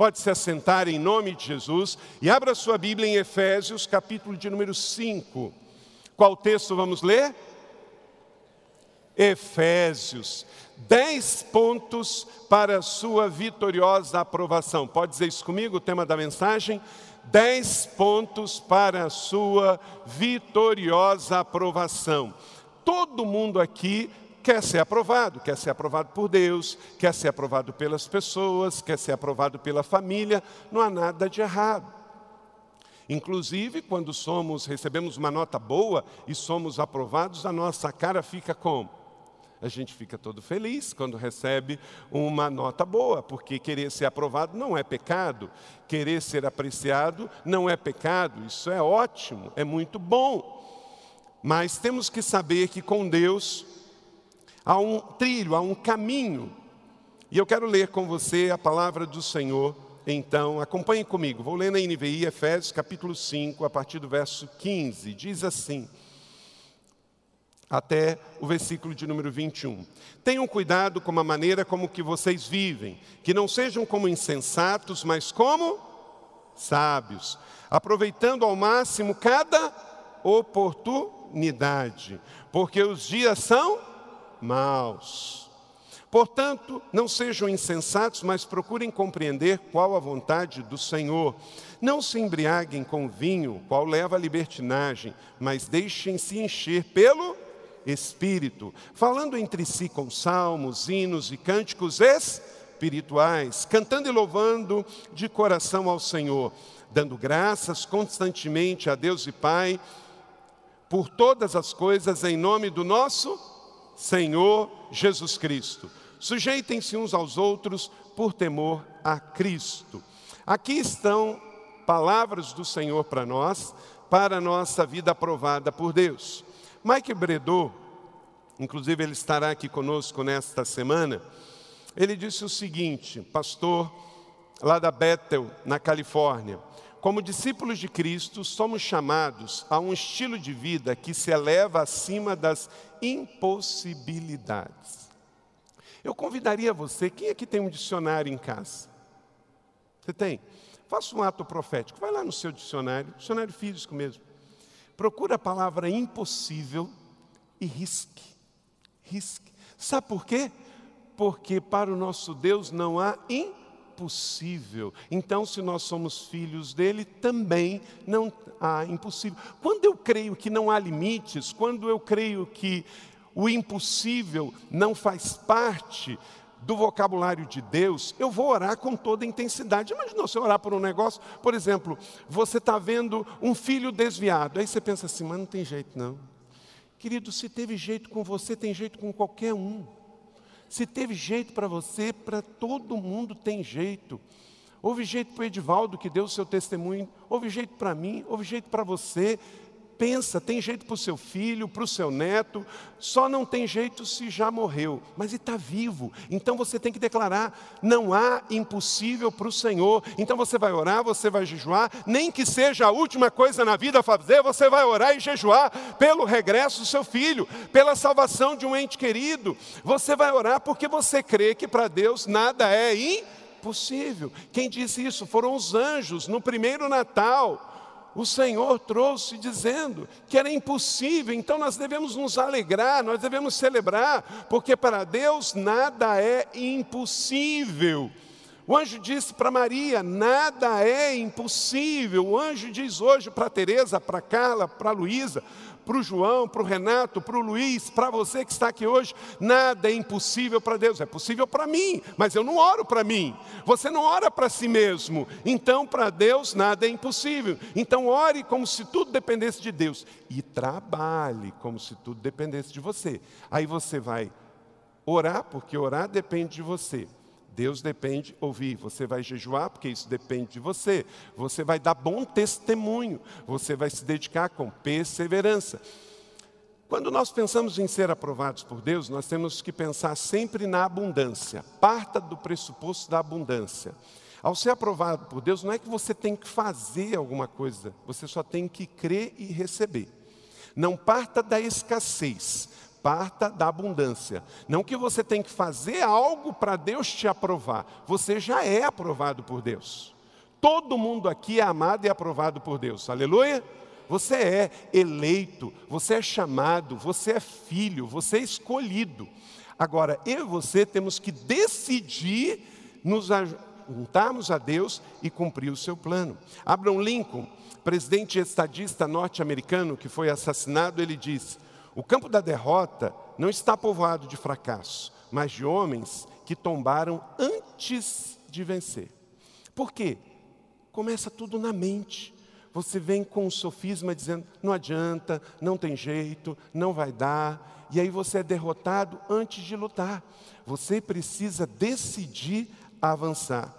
Pode se assentar em nome de Jesus e abra sua Bíblia em Efésios, capítulo de número 5. Qual texto vamos ler? Efésios. Dez pontos para a sua vitoriosa aprovação. Pode dizer isso comigo, o tema da mensagem? Dez pontos para a sua vitoriosa aprovação. Todo mundo aqui quer ser aprovado, quer ser aprovado por Deus, quer ser aprovado pelas pessoas, quer ser aprovado pela família, não há nada de errado. Inclusive, quando somos, recebemos uma nota boa e somos aprovados, a nossa cara fica como? A gente fica todo feliz quando recebe uma nota boa, porque querer ser aprovado não é pecado, querer ser apreciado não é pecado, isso é ótimo, é muito bom. Mas temos que saber que com Deus há um trilho, há um caminho. E eu quero ler com você a palavra do Senhor. Então, acompanhe comigo. Vou ler na NVI, Efésios capítulo 5, a partir do verso 15. Diz assim: até o versículo de número 21. Tenham cuidado com a maneira como que vocês vivem, que não sejam como insensatos, mas como sábios, aproveitando ao máximo cada oportunidade, porque os dias são maus. Portanto, não sejam insensatos, mas procurem compreender qual a vontade do Senhor. Não se embriaguem com vinho, qual leva à libertinagem, mas deixem-se encher pelo Espírito, falando entre si com salmos, hinos e cânticos espirituais, cantando e louvando de coração ao Senhor, dando graças constantemente a Deus e Pai por todas as coisas em nome do nosso Senhor Jesus Cristo. Sujeitem-se uns aos outros por temor a Cristo. Aqui estão palavras do Senhor para nós, para a nossa vida aprovada por Deus. Mike Bredot, inclusive ele estará aqui conosco nesta semana, ele disse o seguinte, pastor lá da Bethel, na Califórnia, como discípulos de Cristo, somos chamados a um estilo de vida que se eleva acima das impossibilidades. Eu convidaria você, quem aqui tem um dicionário em casa? Você tem? Faça um ato profético, vai lá no seu dicionário, dicionário físico mesmo. Procura a palavra impossível e risque. Risque. Sabe por quê? Porque para o nosso Deus não há impossibilidade impossível. Então, se nós somos filhos dele, também não há impossível. Quando eu creio que não há limites, quando eu creio que o impossível não faz parte do vocabulário de Deus, eu vou orar com toda intensidade. Imagina você orar por um negócio, por exemplo, você está vendo um filho desviado, aí você pensa assim, mas não tem jeito não. Querido, se teve jeito com você, tem jeito com qualquer um. Se teve jeito para você, para todo mundo tem jeito. Houve jeito para o Edivaldo que deu o seu testemunho, houve jeito para mim, houve jeito para você. Pensa, tem jeito para o seu filho, para o seu neto, só não tem jeito se já morreu, mas está vivo. Então você tem que declarar: não há impossível para o Senhor. Então você vai orar, você vai jejuar, nem que seja a última coisa na vida a fazer, você vai orar e jejuar pelo regresso do seu filho, pela salvação de um ente querido. Você vai orar porque você crê que para Deus nada é impossível. Quem disse isso foram os anjos no primeiro Natal o Senhor trouxe dizendo que era impossível, então nós devemos nos alegrar, nós devemos celebrar, porque para Deus nada é impossível. O anjo disse para Maria: nada é impossível. O anjo diz hoje para Teresa, para Carla, para Luísa: para o João, para o Renato, para o Luiz, para você que está aqui hoje, nada é impossível para Deus. É possível para mim, mas eu não oro para mim. Você não ora para si mesmo. Então, para Deus, nada é impossível. Então, ore como se tudo dependesse de Deus. E trabalhe como se tudo dependesse de você. Aí você vai orar, porque orar depende de você Deus depende ouvir. Você vai jejuar porque isso depende de você. Você vai dar bom testemunho. Você vai se dedicar com perseverança. Quando nós pensamos em ser aprovados por Deus, nós temos que pensar sempre na abundância. Parta do pressuposto da abundância. Ao ser aprovado por Deus, não é que você tem que fazer alguma coisa, você só tem que crer e receber. Não parta da escassez, parta da abundância. Não que você tem que fazer algo para Deus te aprovar, você já é aprovado por Deus. Todo mundo aqui é amado e aprovado por Deus, aleluia. Você é eleito, você é chamado, você é filho, você é escolhido. Agora, eu e você temos que decidir nos juntarmos a Deus e cumprir o seu plano. Abraham Lincoln, presidente estadista norte-americano que foi assassinado, ele disse: o campo da derrota não está povoado de fracasso, mas de homens que tombaram antes de vencer. Por quê? Começa tudo na mente. Você vem com um sofisma dizendo: não adianta, não tem jeito, não vai dar, e aí você é derrotado antes de lutar. Você precisa decidir avançar.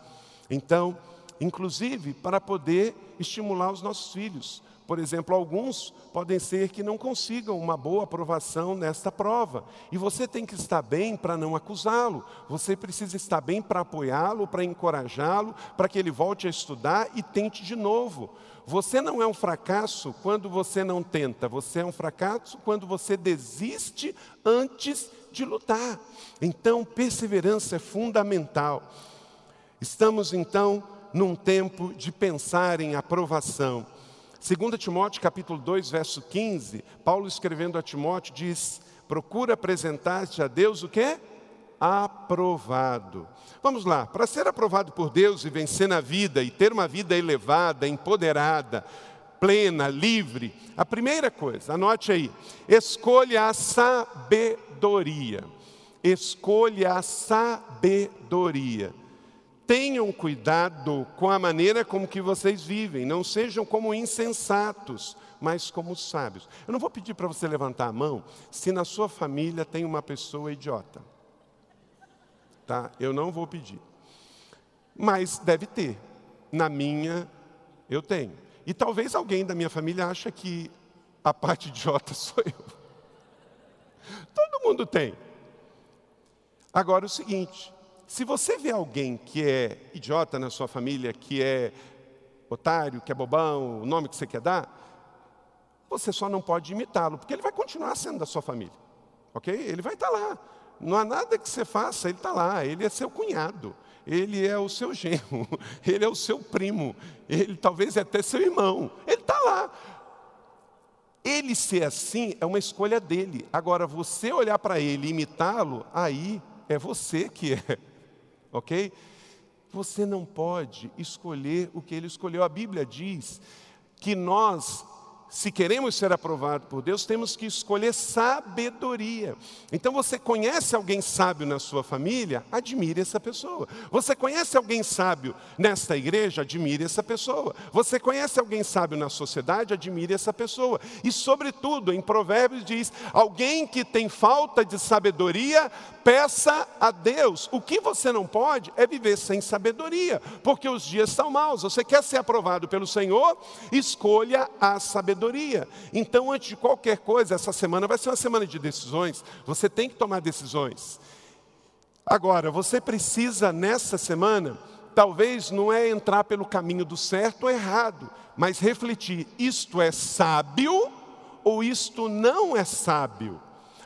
Então, inclusive para poder estimular os nossos filhos. Por exemplo, alguns podem ser que não consigam uma boa aprovação nesta prova. E você tem que estar bem para não acusá-lo. Você precisa estar bem para apoiá-lo, para encorajá-lo, para que ele volte a estudar e tente de novo. Você não é um fracasso quando você não tenta. Você é um fracasso quando você desiste antes de lutar. Então, perseverança é fundamental. Estamos então num tempo de pensar em aprovação. 2 Timóteo capítulo 2, verso 15, Paulo escrevendo a Timóteo diz: "Procura apresentar-te a Deus o quê? Aprovado". Vamos lá, para ser aprovado por Deus e vencer na vida e ter uma vida elevada, empoderada, plena, livre, a primeira coisa, anote aí, escolha a sabedoria. Escolha a sabedoria. Tenham cuidado com a maneira como que vocês vivem, não sejam como insensatos, mas como sábios. Eu não vou pedir para você levantar a mão se na sua família tem uma pessoa idiota. Tá? Eu não vou pedir. Mas deve ter. Na minha, eu tenho. E talvez alguém da minha família ache que a parte idiota sou eu. Todo mundo tem. Agora o seguinte, se você vê alguém que é idiota na sua família, que é otário, que é bobão, o nome que você quer dar, você só não pode imitá-lo, porque ele vai continuar sendo da sua família. Ok? Ele vai estar lá. Não há nada que você faça, ele está lá. Ele é seu cunhado, ele é o seu genro, ele é o seu primo, ele talvez é até seu irmão. Ele está lá. Ele ser assim é uma escolha dele. Agora, você olhar para ele e imitá-lo, aí é você que é ok? Você não pode escolher o que ele escolheu. A Bíblia diz que nós se queremos ser aprovados por Deus, temos que escolher sabedoria. Então você conhece alguém sábio na sua família? Admire essa pessoa. Você conhece alguém sábio nesta igreja? Admire essa pessoa. Você conhece alguém sábio na sociedade? Admire essa pessoa. E sobretudo, em Provérbios diz: alguém que tem falta de sabedoria, peça a Deus. O que você não pode é viver sem sabedoria, porque os dias são maus. Você quer ser aprovado pelo Senhor? Escolha a sabedoria sabedoria. Então, antes de qualquer coisa, essa semana vai ser uma semana de decisões. Você tem que tomar decisões. Agora, você precisa nessa semana, talvez não é entrar pelo caminho do certo ou errado, mas refletir: isto é sábio ou isto não é sábio?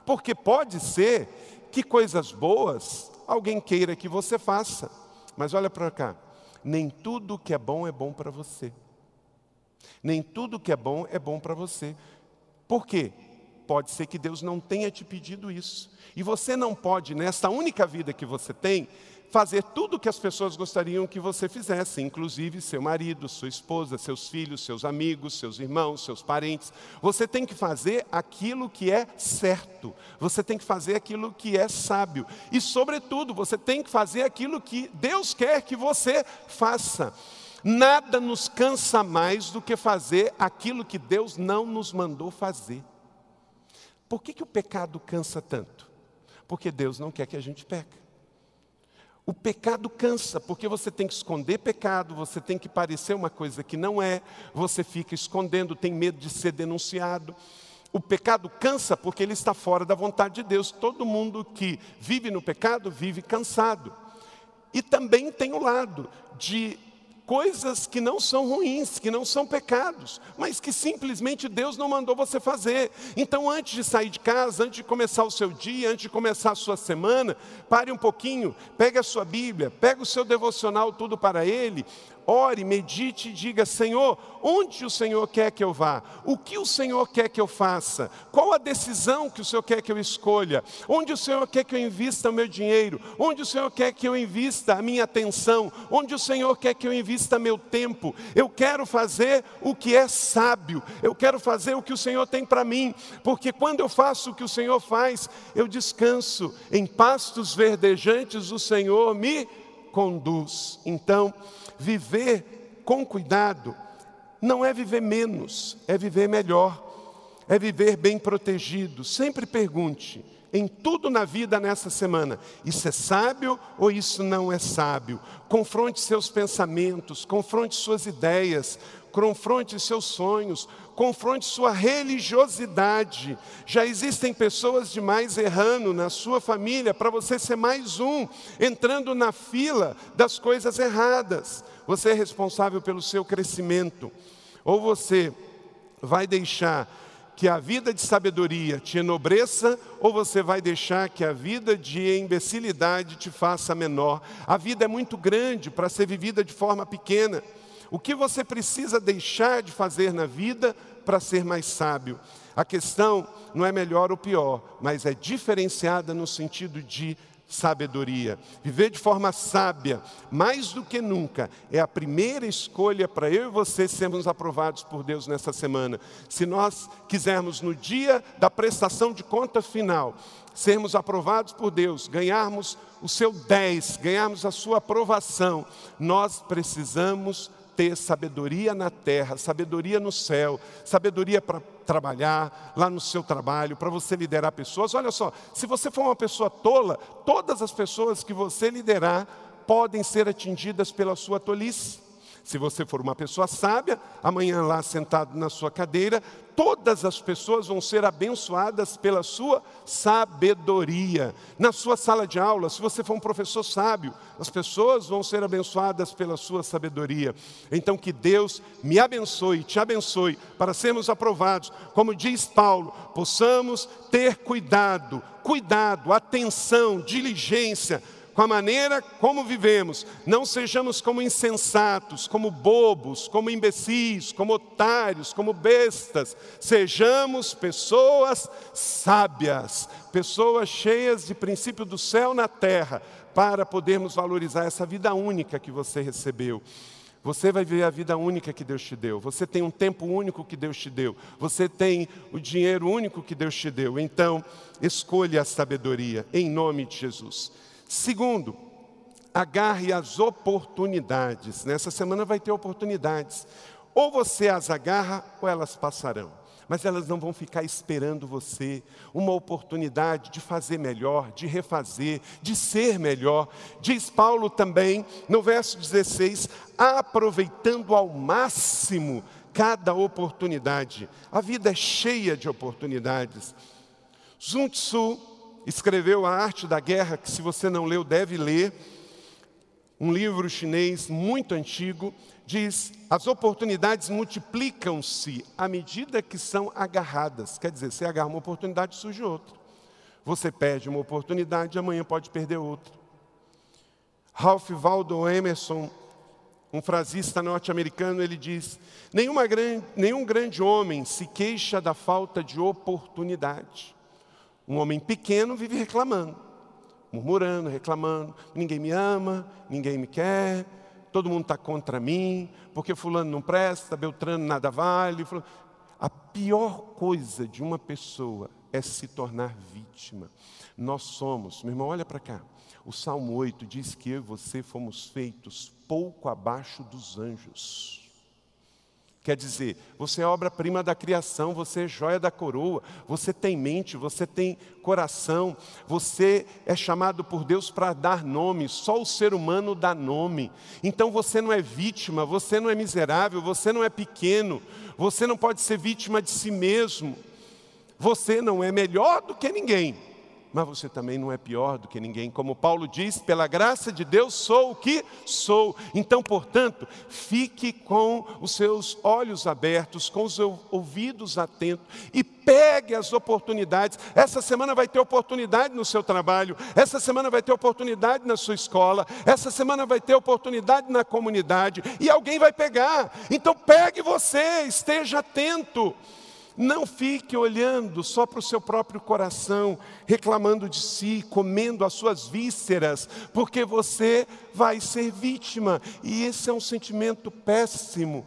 Porque pode ser que coisas boas alguém queira que você faça. Mas olha para cá, nem tudo que é bom é bom para você. Nem tudo que é bom é bom para você. Por quê? Pode ser que Deus não tenha te pedido isso. E você não pode, nessa única vida que você tem, fazer tudo o que as pessoas gostariam que você fizesse, inclusive seu marido, sua esposa, seus filhos, seus amigos, seus irmãos, seus parentes. Você tem que fazer aquilo que é certo, você tem que fazer aquilo que é sábio, e, sobretudo, você tem que fazer aquilo que Deus quer que você faça. Nada nos cansa mais do que fazer aquilo que Deus não nos mandou fazer. Por que, que o pecado cansa tanto? Porque Deus não quer que a gente peque. O pecado cansa, porque você tem que esconder pecado, você tem que parecer uma coisa que não é, você fica escondendo, tem medo de ser denunciado. O pecado cansa porque ele está fora da vontade de Deus. Todo mundo que vive no pecado vive cansado. E também tem o lado de coisas que não são ruins, que não são pecados, mas que simplesmente Deus não mandou você fazer. Então, antes de sair de casa, antes de começar o seu dia, antes de começar a sua semana, pare um pouquinho, pegue a sua Bíblia, pegue o seu devocional, tudo para Ele, ore, medite e diga: Senhor, onde o Senhor quer que eu vá? O que o Senhor quer que eu faça? Qual a decisão que o Senhor quer que eu escolha? Onde o Senhor quer que eu invista o meu dinheiro? Onde o Senhor quer que eu invista a minha atenção? Onde o Senhor quer que eu invista meu tempo? Eu quero fazer o que é sábio, eu quero fazer o que o Senhor tem para mim, porque quando eu faço o que o Senhor faz, eu descanso em pastos verdejantes, o Senhor me conduz. Então, viver com cuidado não é viver menos, é viver melhor, é viver bem protegido. Sempre pergunte em tudo na vida nessa semana: isso é sábio ou isso não é sábio? Confronte seus pensamentos, confronte suas ideias, confronte seus sonhos, confronte sua religiosidade. Já existem pessoas demais errando na sua família para você ser mais um, entrando na fila das coisas erradas. Você é responsável pelo seu crescimento. Ou você vai deixar que a vida de sabedoria te enobreça, ou você vai deixar que a vida de imbecilidade te faça menor. A vida é muito grande para ser vivida de forma pequena. O que você precisa deixar de fazer na vida para ser mais sábio? A questão não é melhor ou pior, mas é diferenciada no sentido de sabedoria. Viver de forma sábia, mais do que nunca, é a primeira escolha para eu e você sermos aprovados por Deus nessa semana. Se nós quisermos, no dia da prestação de conta final, sermos aprovados por Deus, ganharmos o seu 10, ganharmos a sua aprovação, nós precisamos ter sabedoria na terra, sabedoria no céu, sabedoria para trabalhar lá no seu trabalho, para você liderar pessoas. Olha só, se você for uma pessoa tola, todas as pessoas que você liderar podem ser atingidas pela sua tolice. Se você for uma pessoa sábia, amanhã lá sentado na sua cadeira, todas as pessoas vão ser abençoadas pela sua sabedoria. Na sua sala de aula, se você for um professor sábio, as pessoas vão ser abençoadas pela sua sabedoria. Então que Deus me abençoe, te abençoe, para sermos aprovados. Como diz Paulo, possamos ter cuidado, cuidado, atenção, diligência com a maneira como vivemos. Não sejamos como insensatos, como bobos, como imbecis, como otários, como bestas. Sejamos pessoas sábias, pessoas cheias de princípio do céu na terra, para podermos valorizar essa vida única que você recebeu. Você vai viver a vida única que Deus te deu. Você tem um tempo único que Deus te deu. Você tem o dinheiro único que Deus te deu. Então, escolha a sabedoria em nome de Jesus. Segundo, agarre as oportunidades. Nessa semana vai ter oportunidades. Ou você as agarra ou elas passarão. Mas elas não vão ficar esperando você. Uma oportunidade de fazer melhor, de refazer, de ser melhor. Diz Paulo também, no verso 16: aproveitando ao máximo cada oportunidade. A vida é cheia de oportunidades. Sun Tzu escreveu A Arte da Guerra, que se você não leu, deve ler. Um livro chinês muito antigo, diz: as oportunidades multiplicam-se à medida que são agarradas. Quer dizer, você agarra uma oportunidade, surge outra. Você perde uma oportunidade, amanhã pode perder outra. Ralph Waldo Emerson, um frasista norte-americano, ele diz: nenhum grande homem se queixa da falta de oportunidade. Um homem pequeno vive reclamando, murmurando, reclamando: ninguém me ama, ninguém me quer, todo mundo está contra mim, porque Fulano não presta, Beltrano nada vale. A pior coisa de uma pessoa é se tornar vítima. Nós somos, meu irmão, olha para cá. O Salmo 8 diz que eu e você fomos feitos pouco abaixo dos anjos. Quer dizer, você é obra-prima da criação, você é joia da coroa, você tem mente, você tem coração, você é chamado por Deus para dar nome, só o ser humano dá nome. Então você não é vítima, você não é miserável, você não é pequeno, você não pode ser vítima de si mesmo, você não é melhor do que ninguém mas você também não é pior do que ninguém. Como Paulo diz, pela graça de Deus sou o que sou. Então, portanto, fique com os seus olhos abertos, com os ouvidos atentos e pegue as oportunidades. Essa semana vai ter oportunidade no seu trabalho, essa semana vai ter oportunidade na sua escola, essa semana vai ter oportunidade na comunidade e alguém vai pegar. Então, pegue você, esteja atento. Não fique olhando só para o seu próprio coração, reclamando de si, comendo as suas vísceras, porque você vai ser vítima. E esse é um sentimento péssimo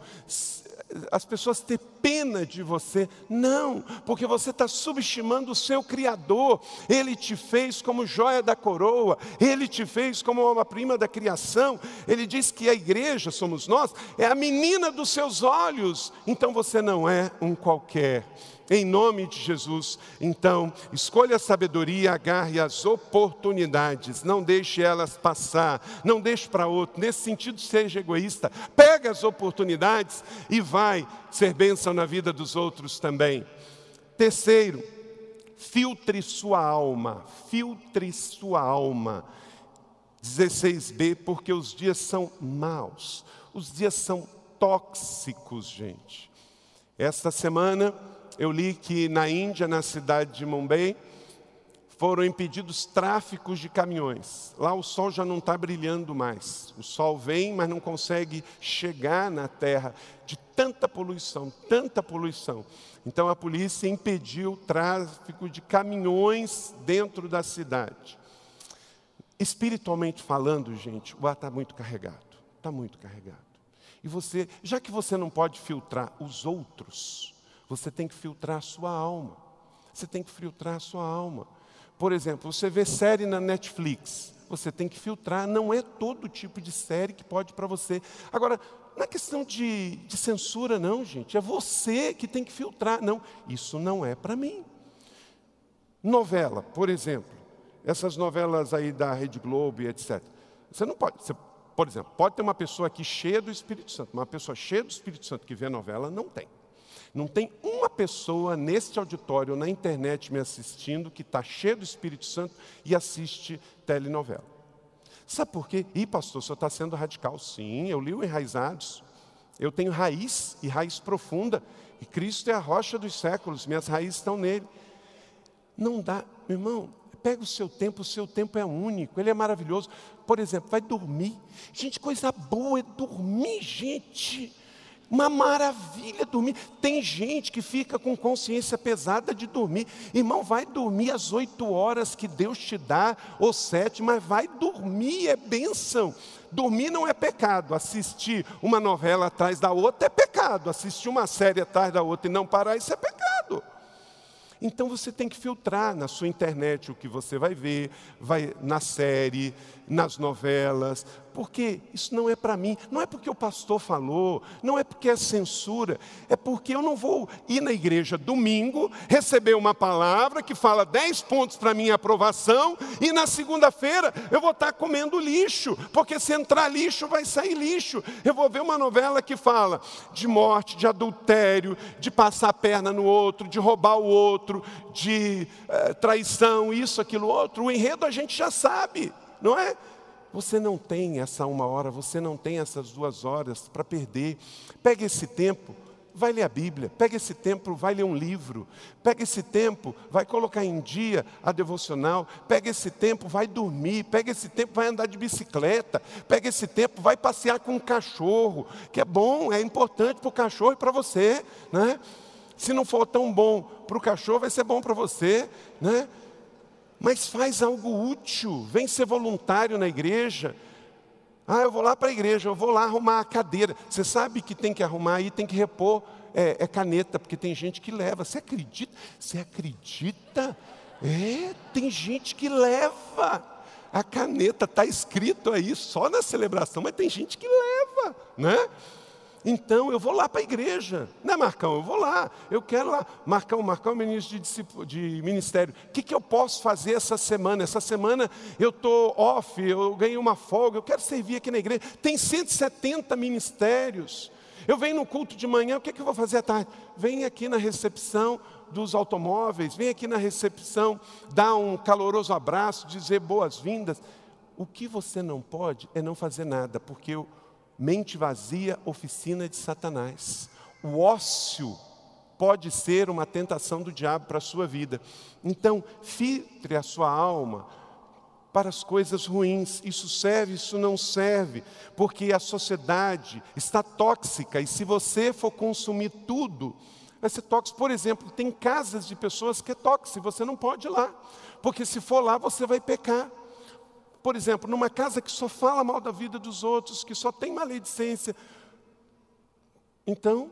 as pessoas ter pena de você. Não, porque você está subestimando o seu Criador. Ele te fez como joia da coroa, ele te fez como uma prima da criação. Ele diz que a igreja, somos nós, é a menina dos seus olhos. Então você não é um qualquer em nome de Jesus. Então, escolha a sabedoria, agarre as oportunidades, não deixe elas passar, não deixe para outro. Nesse sentido, seja egoísta. Pega as oportunidades e vai ser bênção na vida dos outros também. Terceiro, filtre sua alma, filtre sua alma. 16b, porque os dias são maus, os dias são tóxicos, gente. Esta semana eu li que na Índia, na cidade de Mumbai, foram impedidos tráficos de caminhões. Lá o sol já não está brilhando mais. O sol vem, mas não consegue chegar na terra de tanta poluição, tanta poluição. Então a polícia impediu o tráfico de caminhões dentro da cidade. Espiritualmente falando, gente, o ar está muito carregado. Está muito carregado. E você, já que você não pode filtrar os outros, você tem que filtrar a sua alma. Você tem que filtrar a sua alma. Por exemplo, você vê série na Netflix, você tem que filtrar, não é todo tipo de série que pode para você. Agora, não é questão de, de, censura, não, gente, é você que tem que filtrar. Não, isso não é para mim. Novela, por exemplo, essas novelas aí da Rede Globo e etc. Você não pode, você, por exemplo, pode ter uma pessoa aqui cheia do Espírito Santo, uma pessoa cheia do Espírito Santo que vê novela, não tem. Não tem uma pessoa neste auditório, na internet, me assistindo, que está cheio do Espírito Santo e assiste telenovela. Sabe por quê? Ih, pastor, senhor está sendo radical. Sim, eu li o Enraizados. Eu tenho raiz e raiz profunda. E Cristo é a rocha dos séculos, minhas raízes estão nele. Não dá, meu irmão, pega o seu tempo, o seu tempo é único, ele é maravilhoso. Por exemplo, vai dormir. Gente, coisa boa é dormir, gente. Uma maravilha dormir. Tem gente que fica com consciência pesada de dormir. Irmão, vai dormir às oito horas que Deus te dá, ou sete, mas vai dormir, é bênção. Dormir não é pecado. Assistir uma novela atrás da outra é pecado. Assistir uma série atrás da outra e não parar, isso é pecado. Então você tem que filtrar na sua internet o que você vai ver, vai na série, nas novelas, porque isso não é para mim, não é porque o pastor falou, não é porque é censura, é porque eu não vou ir na igreja domingo, receber uma palavra que fala 10 pontos para minha aprovação, e na segunda-feira eu vou estar comendo lixo, porque se entrar lixo vai sair lixo. Eu vou ver uma novela que fala de morte, de adultério, de passar a perna no outro, de roubar o outro, de eh, traição, isso, aquilo, outro. O enredo a gente já sabe, não é? Você não tem essa uma hora, você não tem essas duas horas para perder. Pega esse tempo, vai ler a Bíblia. Pega esse tempo, vai ler um livro. Pega esse tempo, vai colocar em dia a devocional. Pega esse tempo, vai dormir. Pega esse tempo, vai andar de bicicleta. Pega esse tempo, vai passear com um cachorro, que é bom, é importante para o cachorro e para você, né? Se não for tão bom para o cachorro, vai ser bom para você, né? Mas faz algo útil, vem ser voluntário na igreja. Ah, eu vou lá para a igreja, eu vou lá arrumar a cadeira. Você sabe que tem que arrumar aí, tem que repor é, é caneta, porque tem gente que leva. Você acredita? Você acredita? É, tem gente que leva. A caneta está escrito aí só na celebração, mas tem gente que leva, né? Então eu vou lá para a igreja, né, Marcão? Eu vou lá, eu quero lá. Marcão, Marcão, ministro de, de ministério. O que, que eu posso fazer essa semana? Essa semana eu estou off, eu ganhei uma folga, eu quero servir aqui na igreja. Tem 170 ministérios. Eu venho no culto de manhã, o que, que eu vou fazer à tarde? Vem aqui na recepção dos automóveis, vem aqui na recepção, dá um caloroso abraço, dizer boas-vindas. O que você não pode é não fazer nada, porque eu mente vazia, oficina de Satanás. O ócio pode ser uma tentação do diabo para a sua vida. Então, filtre a sua alma para as coisas ruins. Isso serve, isso não serve, porque a sociedade está tóxica e se você for consumir tudo, vai ser tóxico. Por exemplo, tem casas de pessoas que é tóxico, você não pode ir lá, porque se for lá você vai pecar por exemplo, numa casa que só fala mal da vida dos outros, que só tem maledicência, então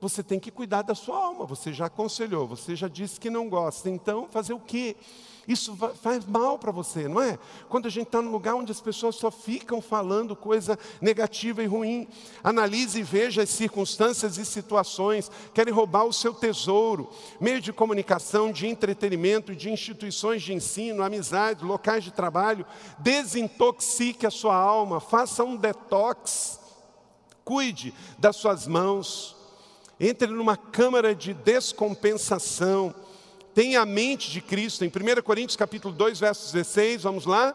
você tem que cuidar da sua alma. Você já aconselhou, você já disse que não gosta. Então, fazer o quê? Isso faz mal para você, não é? Quando a gente está num lugar onde as pessoas só ficam falando coisa negativa e ruim, analise e veja as circunstâncias e situações, querem roubar o seu tesouro, meio de comunicação, de entretenimento, de instituições de ensino, amizades, locais de trabalho, desintoxique a sua alma, faça um detox, cuide das suas mãos, entre numa câmara de descompensação, tenha a mente de Cristo. Em 1 Coríntios capítulo 2, verso 16, vamos lá?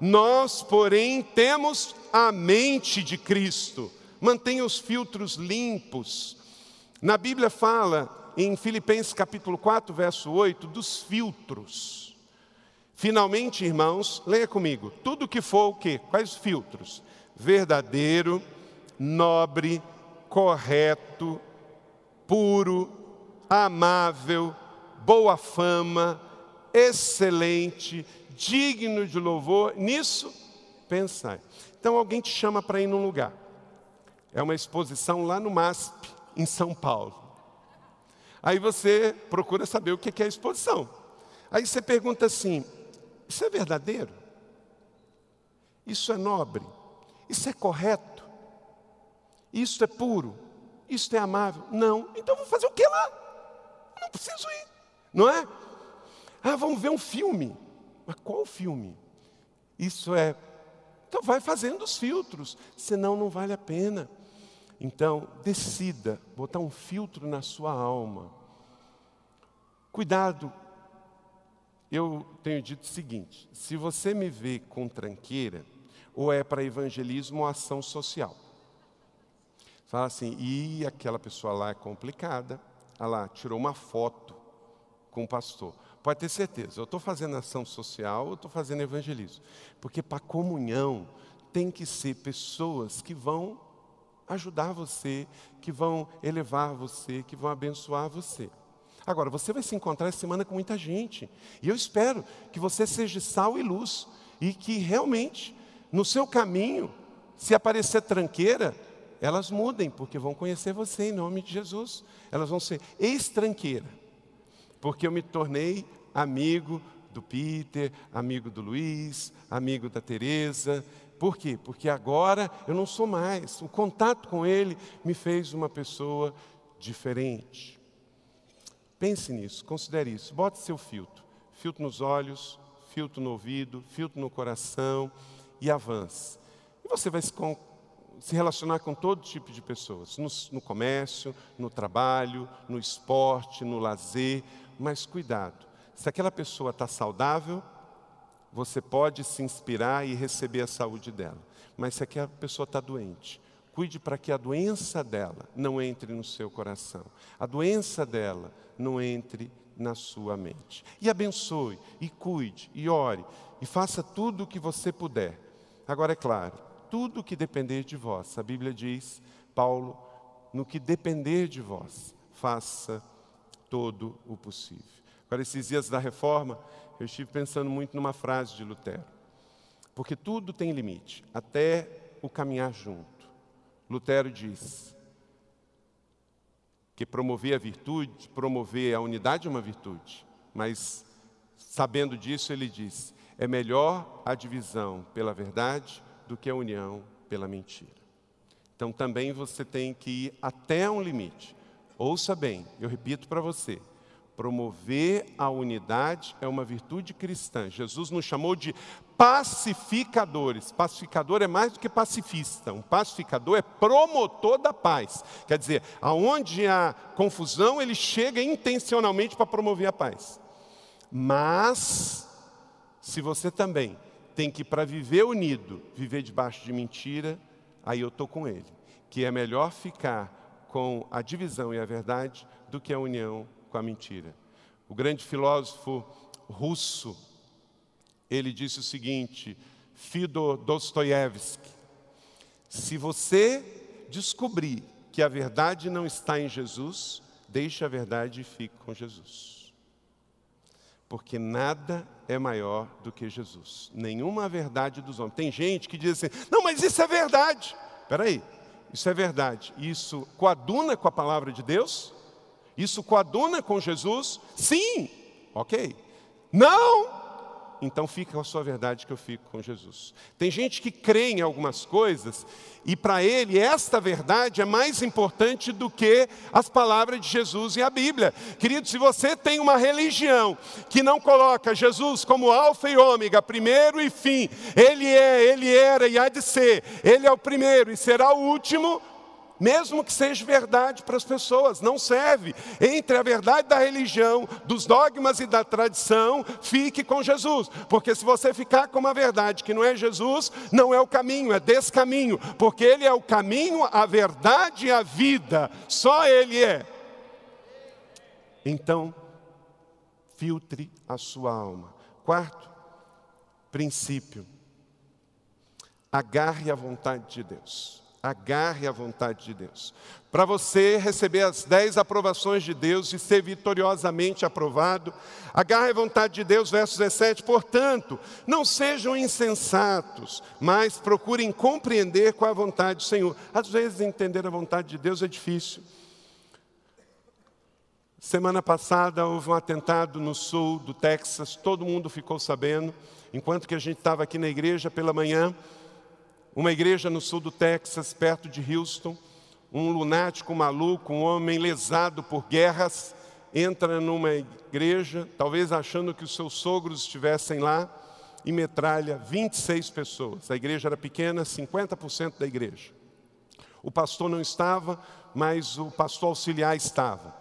Nós, porém, temos a mente de Cristo. Mantenha os filtros limpos. Na Bíblia fala em Filipenses capítulo 4, verso 8, dos filtros. Finalmente, irmãos, leia comigo. Tudo que for o quê? Quais filtros? Verdadeiro, nobre, correto, puro, amável, boa fama, excelente, digno de louvor, nisso pensai. Então alguém te chama para ir num lugar. É uma exposição lá no MASP, em São Paulo. Aí você procura saber o que é a exposição. Aí você pergunta assim: isso é verdadeiro? Isso é nobre? Isso é correto? Isso é puro? Isso é amável? Não. Então vou fazer o que lá? Não preciso ir. Não é? Ah, vamos ver um filme. Mas qual filme? Isso é. Então vai fazendo os filtros, senão não vale a pena. Então, decida botar um filtro na sua alma. Cuidado. Eu tenho dito o seguinte: se você me vê com tranqueira, ou é para evangelismo ou ação social. Fala assim, e aquela pessoa lá é complicada. Olha lá, tirou uma foto com o pastor. Pode ter certeza, eu estou fazendo ação social, eu estou fazendo evangelismo. Porque para comunhão tem que ser pessoas que vão ajudar você, que vão elevar você, que vão abençoar você. Agora, você vai se encontrar essa semana com muita gente. E eu espero que você seja sal e luz. E que realmente, no seu caminho, se aparecer tranqueira, elas mudem, porque vão conhecer você em nome de Jesus. Elas vão ser ex-tranqueira porque eu me tornei amigo do Peter, amigo do Luiz, amigo da Teresa. Por quê? Porque agora eu não sou mais. O contato com ele me fez uma pessoa diferente. Pense nisso, considere isso. Bote seu filtro. Filtro nos olhos, filtro no ouvido, filtro no coração e avance. E você vai se, se relacionar com todo tipo de pessoas, no, no comércio, no trabalho, no esporte, no lazer mas cuidado, se aquela pessoa está saudável, você pode se inspirar e receber a saúde dela. Mas se aquela pessoa está doente, cuide para que a doença dela não entre no seu coração, a doença dela não entre na sua mente. E abençoe, e cuide, e ore, e faça tudo o que você puder. Agora, é claro, tudo o que depender de vós, a Bíblia diz, Paulo, no que depender de vós, faça todo o possível. Agora, esses dias da reforma, eu estive pensando muito numa frase de Lutero. Porque tudo tem limite, até o caminhar junto. Lutero diz que promover a virtude, promover a unidade é uma virtude, mas sabendo disso, ele diz: é melhor a divisão pela verdade do que a união pela mentira. Então também você tem que ir até um limite. Ouça bem, eu repito para você: promover a unidade é uma virtude cristã. Jesus nos chamou de pacificadores. Pacificador é mais do que pacifista. Um pacificador é promotor da paz. Quer dizer, aonde há confusão, ele chega intencionalmente para promover a paz. Mas, se você também tem que, para viver unido, viver debaixo de mentira, aí eu estou com ele. Que é melhor ficar com a divisão e a verdade do que a união com a mentira. O grande filósofo russo, ele disse o seguinte, Fyodor Dostoiévski: se você descobrir que a verdade não está em Jesus, deixe a verdade e fique com Jesus. Porque nada é maior do que Jesus. Nenhuma verdade dos homens. Tem gente que diz assim: não, mas isso é verdade. Espera aí, isso é verdade. Isso coaduna com a palavra de Deus? Isso coaduna com Jesus? Sim. Ok. Não, então fica com a sua verdade que eu fico com Jesus. Tem gente que crê em algumas coisas e para ele esta verdade é mais importante do que as palavras de Jesus e a Bíblia. Querido, se você tem uma religião que não coloca Jesus como alfa e ômega, primeiro e fim, ele é, ele era e há de ser, ele é o primeiro e será o último, mesmo que seja verdade para as pessoas, não serve. Entre a verdade da religião, dos dogmas e da tradição, fique com Jesus, porque se você ficar com uma verdade que não é Jesus, não é o caminho, é descaminho, porque Ele é o caminho, a verdade e a vida, só Ele é. Então, filtre a sua alma. Quarto princípio, agarre a vontade de Deus. Agarre a vontade de Deus. Para você receber as dez aprovações de Deus e ser vitoriosamente aprovado, agarre a vontade de Deus, verso 17. Portanto, não sejam insensatos, mas procurem compreender qual é a vontade do Senhor. Às vezes, entender a vontade de Deus é difícil. Semana passada houve um atentado no sul do Texas, todo mundo ficou sabendo, enquanto que a gente estava aqui na igreja pela manhã uma igreja no sul do Texas, perto de Houston, um lunático maluco, um homem lesado por guerras, entra numa igreja, talvez achando que os seus sogros estivessem lá, e metralha 26 pessoas. A igreja era pequena, 50% da igreja. O pastor não estava, mas o pastor auxiliar estava.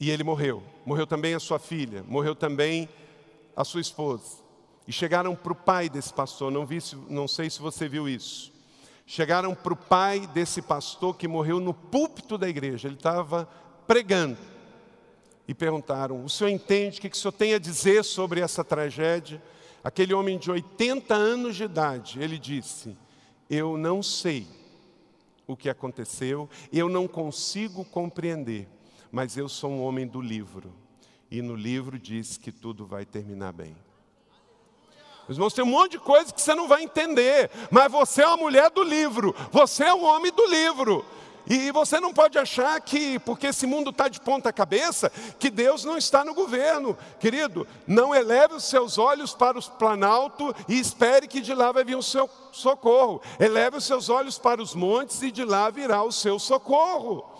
E ele morreu. Morreu também a sua filha, morreu também a sua esposa. E chegaram para o pai desse pastor, não, vi, não sei se você viu isso. Chegaram para o pai desse pastor que morreu no púlpito da igreja, ele estava pregando. E perguntaram: O senhor entende o que o senhor tem a dizer sobre essa tragédia? Aquele homem de 80 anos de idade, ele disse: Eu não sei o que aconteceu, eu não consigo compreender, mas eu sou um homem do livro. E no livro diz que tudo vai terminar bem. Meus irmãos, tem um monte de coisa que você não vai entender, mas você é uma mulher do livro, você é um homem do livro. E você não pode achar que, porque esse mundo está de ponta cabeça, que Deus não está no governo. Querido, não eleve os seus olhos para o planalto e espere que de lá vai vir o seu socorro. Eleve os seus olhos para os montes e de lá virá o seu socorro.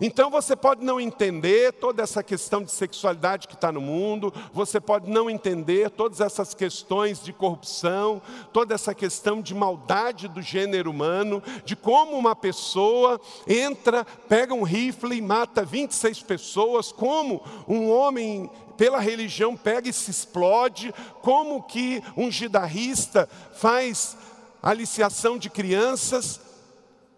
Então você pode não entender toda essa questão de sexualidade que está no mundo, você pode não entender todas essas questões de corrupção, toda essa questão de maldade do gênero humano, de como uma pessoa entra, pega um rifle e mata 26 pessoas, como um homem pela religião pega e se explode, como que um gidarrista faz aliciação de crianças,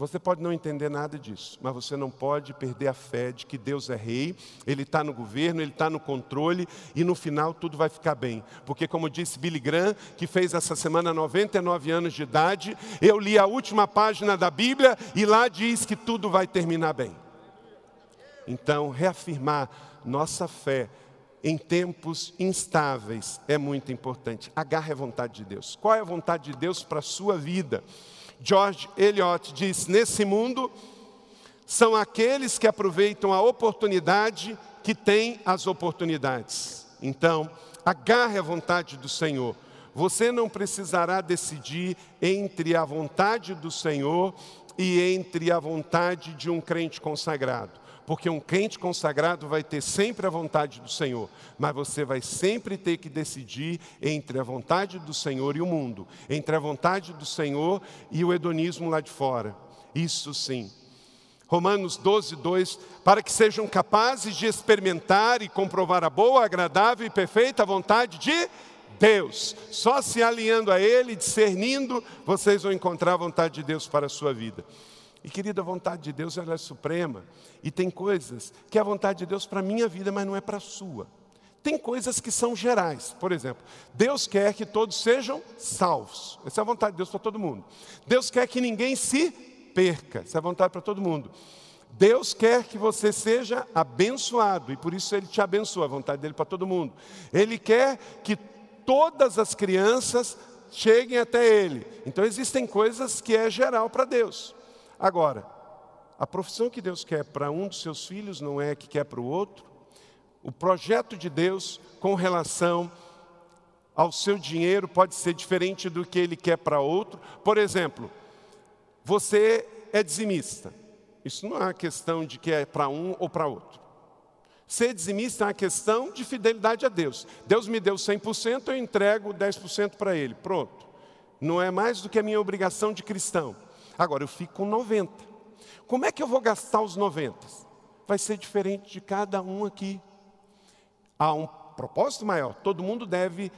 você pode não entender nada disso, mas você não pode perder a fé de que Deus é rei, Ele está no governo, Ele está no controle e no final tudo vai ficar bem. Porque, como disse Billy Graham, que fez essa semana 99 anos de idade, eu li a última página da Bíblia e lá diz que tudo vai terminar bem. Então, reafirmar nossa fé em tempos instáveis é muito importante. Agarre a vontade de Deus. Qual é a vontade de Deus para a sua vida? George Eliot diz: Nesse mundo, são aqueles que aproveitam a oportunidade que têm as oportunidades. Então, agarre a vontade do Senhor. Você não precisará decidir entre a vontade do Senhor e entre a vontade de um crente consagrado. Porque um crente consagrado vai ter sempre a vontade do Senhor, mas você vai sempre ter que decidir entre a vontade do Senhor e o mundo, entre a vontade do Senhor e o hedonismo lá de fora. Isso sim. Romanos 12, 2, para que sejam capazes de experimentar e comprovar a boa, agradável e perfeita vontade de Deus. Só se alinhando a Ele, discernindo, vocês vão encontrar a vontade de Deus para a sua vida. E querida, a vontade de Deus ela é suprema. E tem coisas que é a vontade de Deus para a minha vida, mas não é para a sua. Tem coisas que são gerais. Por exemplo, Deus quer que todos sejam salvos. Essa é a vontade de Deus para todo mundo. Deus quer que ninguém se perca. Essa é a vontade para todo mundo. Deus quer que você seja abençoado e por isso Ele te abençoa, a vontade dele para todo mundo. Ele quer que todas as crianças cheguem até Ele. Então existem coisas que é geral para Deus. Agora, a profissão que Deus quer para um dos seus filhos não é que quer para o outro. O projeto de Deus com relação ao seu dinheiro pode ser diferente do que Ele quer para outro. Por exemplo, você é dizimista. Isso não é uma questão de que é para um ou para outro. Ser dizimista é uma questão de fidelidade a Deus. Deus me deu 100%, eu entrego 10% para Ele. Pronto. Não é mais do que a minha obrigação de cristão. Agora, eu fico com 90%. Como é que eu vou gastar os 90%? Vai ser diferente de cada um aqui. Há um propósito maior. Todo mundo deve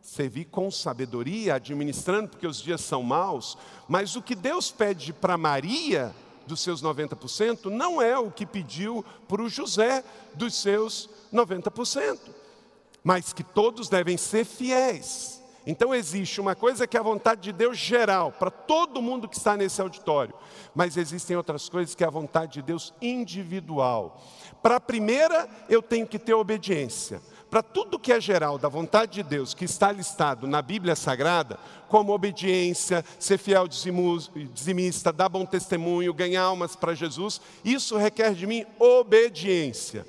servir com sabedoria, administrando, porque os dias são maus, mas o que Deus pede para Maria, dos seus 90%, não é o que pediu para o José, dos seus 90%, mas que todos devem ser fiéis. Então existe uma coisa que é a vontade de Deus geral, para todo mundo que está nesse auditório, mas existem outras coisas que é a vontade de Deus individual. Para a primeira, eu tenho que ter obediência para tudo que é geral da vontade de Deus, que está listado na Bíblia Sagrada, como obediência, ser fiel dizimista, dar bom testemunho, ganhar almas para Jesus, isso requer de mim obediência.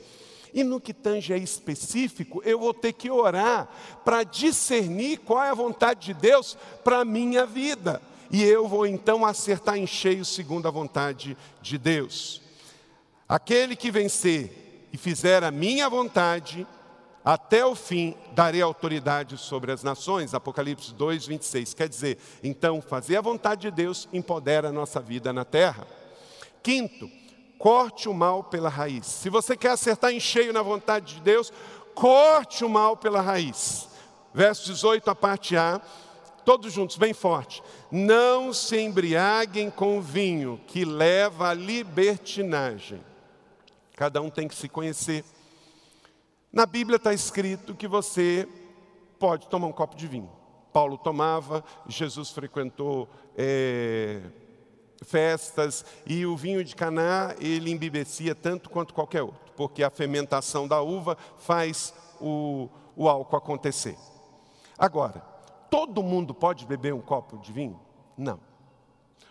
E no que tange a específico, eu vou ter que orar para discernir qual é a vontade de Deus para a minha vida. E eu vou então acertar em cheio segundo a vontade de Deus. Aquele que vencer e fizer a minha vontade, até o fim darei autoridade sobre as nações. Apocalipse 2, 26. Quer dizer, então, fazer a vontade de Deus empodera a nossa vida na terra. Quinto, corte o mal pela raiz. Se você quer acertar em cheio na vontade de Deus, corte o mal pela raiz. Verso 18, a parte A, todos juntos, bem forte. Não se embriaguem com vinho que leva à libertinagem. Cada um tem que se conhecer. Na Bíblia está escrito que você pode tomar um copo de vinho. Paulo tomava, Jesus frequentou é, festas e o vinho de Caná ele embebecia tanto quanto qualquer outro, porque a fermentação da uva faz o, o álcool acontecer. Agora, todo mundo pode beber um copo de vinho? Não.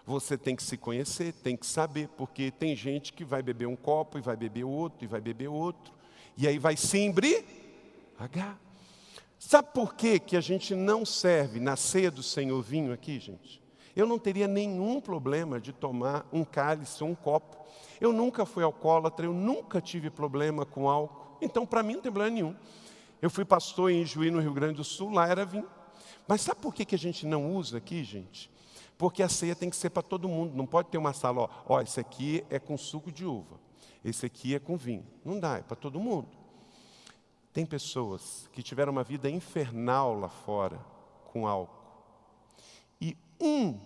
Você tem que se conhecer, tem que saber, porque tem gente que vai beber um copo e vai beber outro e vai beber outro. E aí vai se embriagar. Sabe por que, que a gente não serve na ceia do Senhor vinho aqui, gente? Eu não teria nenhum problema de tomar um cálice ou um copo. Eu nunca fui alcoólatra, eu nunca tive problema com álcool. Então, para mim, não tem problema nenhum. Eu fui pastor em Juí, no Rio Grande do Sul, lá era vinho. Mas sabe por que, que a gente não usa aqui, gente? Porque a ceia tem que ser para todo mundo. Não pode ter uma sala, ó, ó, esse aqui é com suco de uva esse aqui é com vinho. Não dá, é para todo mundo. Tem pessoas que tiveram uma vida infernal lá fora com álcool. Um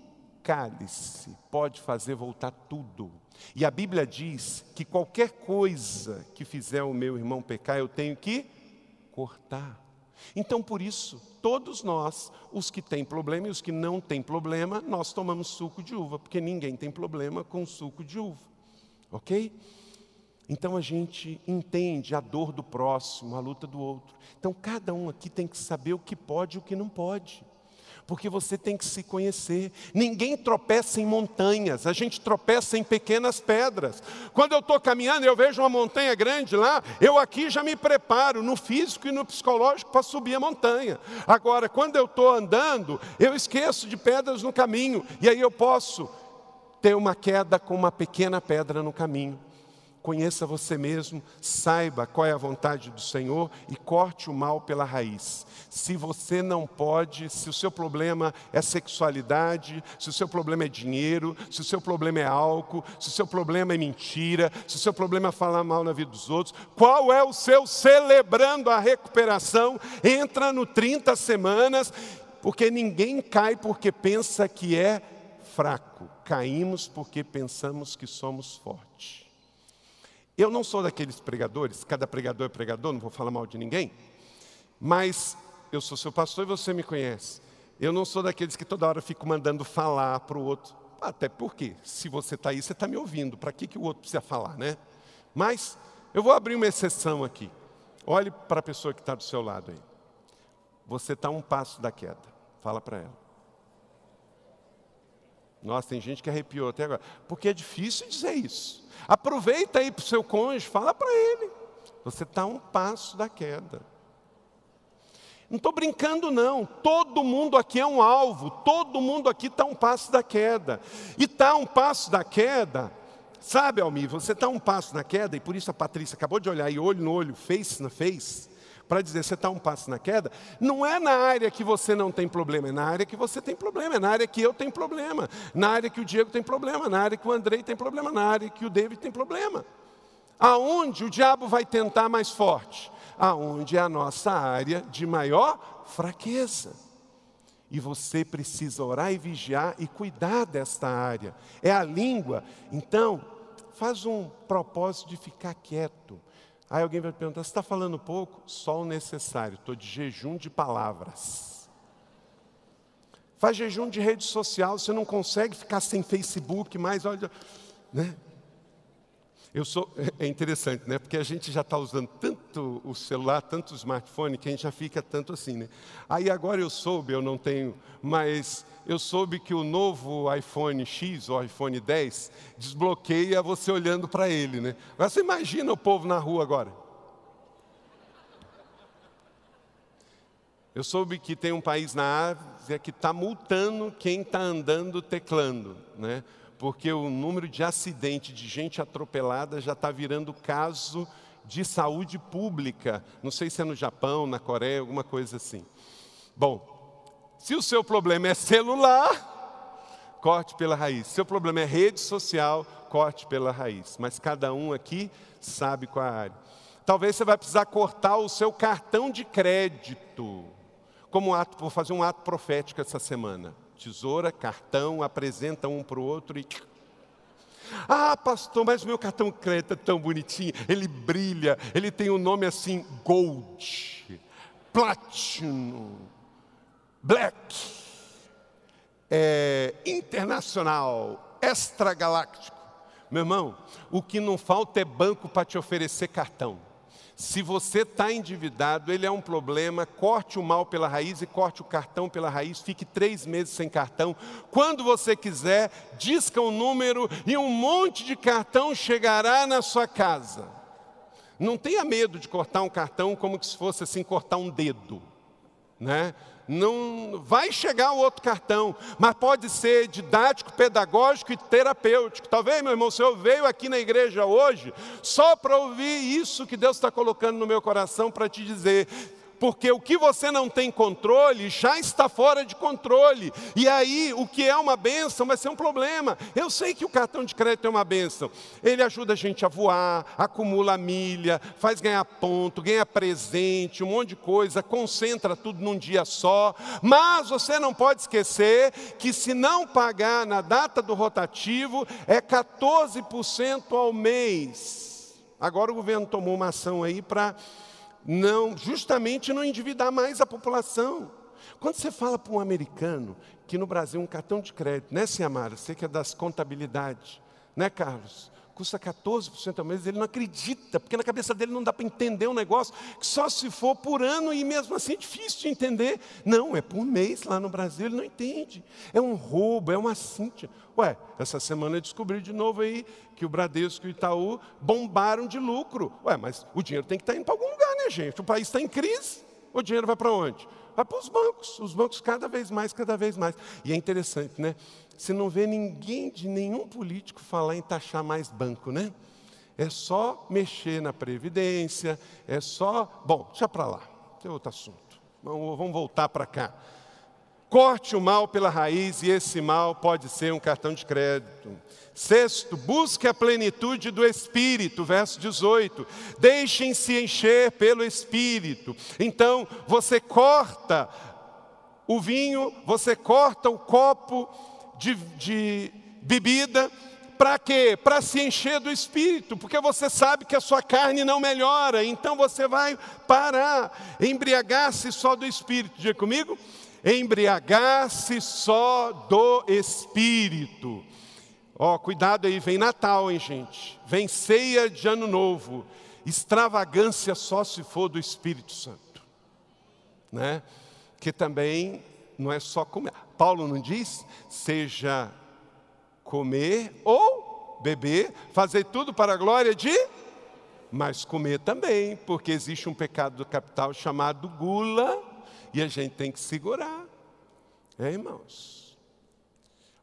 cálice pode fazer voltar tudo. E a Bíblia diz que qualquer coisa que fizer o meu irmão pecar, eu tenho que cortar. Então, por isso, todos nós, os que têm problema e os que não têm problema, nós tomamos suco de uva, porque ninguém tem problema com suco de uva. Ok? Então a gente entende a dor do próximo, a luta do outro. Então cada um aqui tem que saber o que pode e o que não pode. Porque você tem que se conhecer. Ninguém tropeça em montanhas, a gente tropeça em pequenas pedras. Quando eu estou caminhando eu vejo uma montanha grande lá, eu aqui já me preparo no físico e no psicológico para subir a montanha. Agora, quando eu estou andando, eu esqueço de pedras no caminho, e aí eu posso ter uma queda com uma pequena pedra no caminho. Conheça você mesmo, saiba qual é a vontade do Senhor e corte o mal pela raiz. Se você não pode, se o seu problema é sexualidade, se o seu problema é dinheiro, se o seu problema é álcool, se o seu problema é mentira, se o seu problema é falar mal na vida dos outros, qual é o seu celebrando a recuperação? Entra no 30 semanas, porque ninguém cai porque pensa que é fraco, caímos porque pensamos que somos fortes. Eu não sou daqueles pregadores, cada pregador é pregador, não vou falar mal de ninguém, mas eu sou seu pastor e você me conhece. Eu não sou daqueles que toda hora fico mandando falar para o outro. Até porque, se você está aí, você está me ouvindo. Para que, que o outro precisa falar, né? Mas eu vou abrir uma exceção aqui. Olhe para a pessoa que está do seu lado aí. Você está um passo da queda. Fala para ela. Nossa, tem gente que arrepiou até agora. Porque é difícil dizer isso. Aproveita aí para o seu cônjuge, fala para ele. Você está um passo da queda. Não estou brincando, não. Todo mundo aqui é um alvo, todo mundo aqui está um passo da queda. E está um passo da queda, sabe, Almir, você está um passo da queda, e por isso a Patrícia acabou de olhar e olho no olho, face na face, para dizer você está um passo na queda, não é na área que você não tem problema, é na área que você tem problema, é na área que eu tenho problema, na área que o Diego tem problema, na área que o Andrei tem problema, na área que o David tem problema. Aonde o diabo vai tentar mais forte? Aonde é a nossa área de maior fraqueza. E você precisa orar e vigiar e cuidar desta área. É a língua. Então, faz um propósito de ficar quieto. Aí alguém vai perguntar: você está falando pouco? Só o necessário, estou de jejum de palavras. Faz jejum de rede social, você não consegue ficar sem Facebook mais, olha, né? Eu sou, é interessante, né? Porque a gente já está usando tanto o celular, tanto o smartphone, que a gente já fica tanto assim, né? Aí agora eu soube, eu não tenho, mas eu soube que o novo iPhone X, ou iPhone 10, desbloqueia você olhando para ele, né? Agora você imagina o povo na rua agora. Eu soube que tem um país na Ásia que está multando quem está andando teclando, né? porque o número de acidente de gente atropelada já está virando caso de saúde pública. Não sei se é no Japão, na Coreia, alguma coisa assim. Bom, se o seu problema é celular, corte pela raiz. Se o seu problema é rede social, corte pela raiz. Mas cada um aqui sabe qual é a área. Talvez você vai precisar cortar o seu cartão de crédito. Como um ato, vou fazer um ato profético essa semana tesoura, cartão, apresenta um para o outro e. Ah, pastor, mas o meu cartão crédito é tão bonitinho, ele brilha, ele tem um nome assim: Gold, Platinum, Black, é, Internacional, Extragaláctico. Meu irmão, o que não falta é banco para te oferecer cartão. Se você está endividado, ele é um problema, corte o mal pela raiz e corte o cartão pela raiz, fique três meses sem cartão. Quando você quiser, disca o um número e um monte de cartão chegará na sua casa. Não tenha medo de cortar um cartão como se fosse assim cortar um dedo, né? Não vai chegar o outro cartão, mas pode ser didático, pedagógico e terapêutico. Talvez, meu irmão, o senhor veio aqui na igreja hoje só para ouvir isso que Deus está colocando no meu coração para te dizer porque o que você não tem controle já está fora de controle. E aí, o que é uma benção vai ser um problema. Eu sei que o cartão de crédito é uma benção. Ele ajuda a gente a voar, acumula milha, faz ganhar ponto, ganha presente, um monte de coisa, concentra tudo num dia só. Mas você não pode esquecer que se não pagar na data do rotativo, é 14% ao mês. Agora o governo tomou uma ação aí para não, justamente não endividar mais a população. Quando você fala para um americano que no Brasil um cartão de crédito, né, Ciamara? Você que é das contabilidades, né, Carlos? Custa 14% ao mês, ele não acredita, porque na cabeça dele não dá para entender um negócio que só se for por ano e mesmo assim é difícil de entender. Não, é por mês lá no Brasil, ele não entende. É um roubo, é uma cíntia. Ué, essa semana eu descobri de novo aí que o Bradesco e o Itaú bombaram de lucro. Ué, mas o dinheiro tem que estar tá indo para algum lugar, né, gente? O país está em crise, o dinheiro vai para onde? Vai para os bancos, os bancos cada vez mais, cada vez mais. E é interessante, né? Você não vê ninguém de nenhum político falar em taxar mais banco, né? É só mexer na Previdência, é só. Bom, deixa para lá, tem outro assunto. Vamos, voltar para cá. Corte o mal pela raiz e esse mal pode ser um cartão de crédito. Sexto, busque a plenitude do Espírito, verso 18. Deixem-se encher pelo Espírito. Então, você corta o vinho, você corta o copo de, de bebida, para quê? Para se encher do Espírito, porque você sabe que a sua carne não melhora, então você vai parar, embriagar-se só do Espírito. Diga comigo? Embriagar-se só do Espírito. Ó, oh, cuidado aí, vem Natal, hein, gente? Vem ceia de Ano Novo. Extravagância só se for do Espírito Santo, né? Que também não é só comer. Paulo não diz, seja comer ou beber, fazer tudo para a glória de, mas comer também, porque existe um pecado do capital chamado gula e a gente tem que segurar, é, irmãos?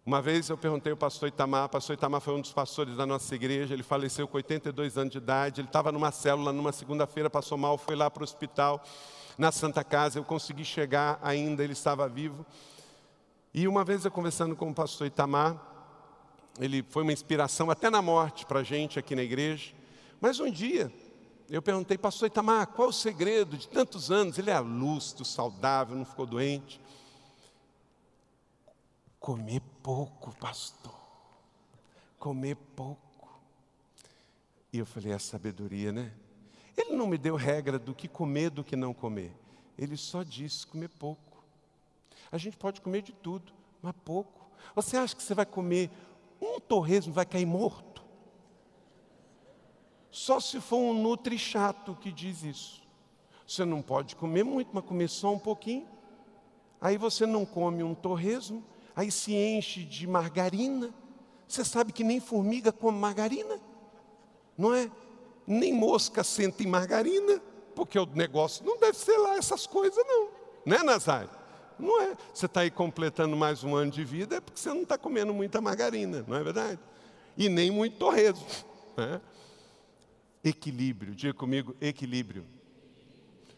Uma vez eu perguntei ao pastor Itamar, o pastor Itamar foi um dos pastores da nossa igreja, ele faleceu com 82 anos de idade, ele estava numa célula numa segunda-feira, passou mal, foi lá para o hospital, na Santa Casa, eu consegui chegar ainda, ele estava vivo. E uma vez eu conversando com o pastor Itamar, ele foi uma inspiração até na morte para a gente aqui na igreja, mas um dia eu perguntei, pastor Itamar, qual o segredo de tantos anos? Ele é lúcido, saudável, não ficou doente. Comer pouco, pastor. Comer pouco. E eu falei, é sabedoria, né? Ele não me deu regra do que comer, do que não comer. Ele só disse comer pouco. A gente pode comer de tudo, mas pouco. Você acha que você vai comer um torresmo vai cair morto? Só se for um nutri chato que diz isso. Você não pode comer muito, mas comer só um pouquinho. Aí você não come um torresmo, aí se enche de margarina. Você sabe que nem formiga come margarina, não é? Nem mosca senta em margarina, porque o negócio não deve ser lá essas coisas, não, né, Nazário? Não é. Você está aí completando mais um ano de vida, é porque você não está comendo muita margarina, não é verdade? E nem muito torresmo. Né? Equilíbrio, diga comigo, equilíbrio.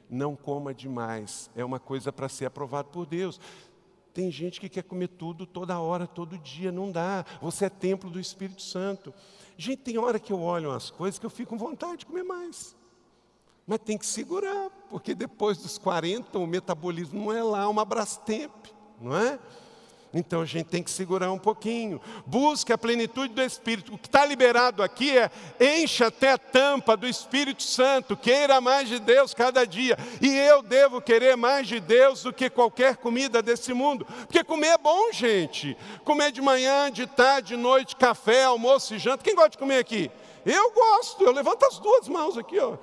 Não coma demais, é uma coisa para ser aprovado por Deus. Tem gente que quer comer tudo toda hora, todo dia, não dá. Você é templo do Espírito Santo. Gente, tem hora que eu olho as coisas que eu fico com vontade de comer mais. Mas tem que segurar, porque depois dos 40 o metabolismo não é lá uma Brastemp, não é? Então a gente tem que segurar um pouquinho. Busque a plenitude do Espírito. O que está liberado aqui é encha até a tampa do Espírito Santo. Queira mais de Deus cada dia. E eu devo querer mais de Deus do que qualquer comida desse mundo. Porque comer é bom, gente. Comer de manhã, de tarde, de noite, café, almoço e janta. Quem gosta de comer aqui? Eu gosto. Eu levanto as duas mãos aqui, ó.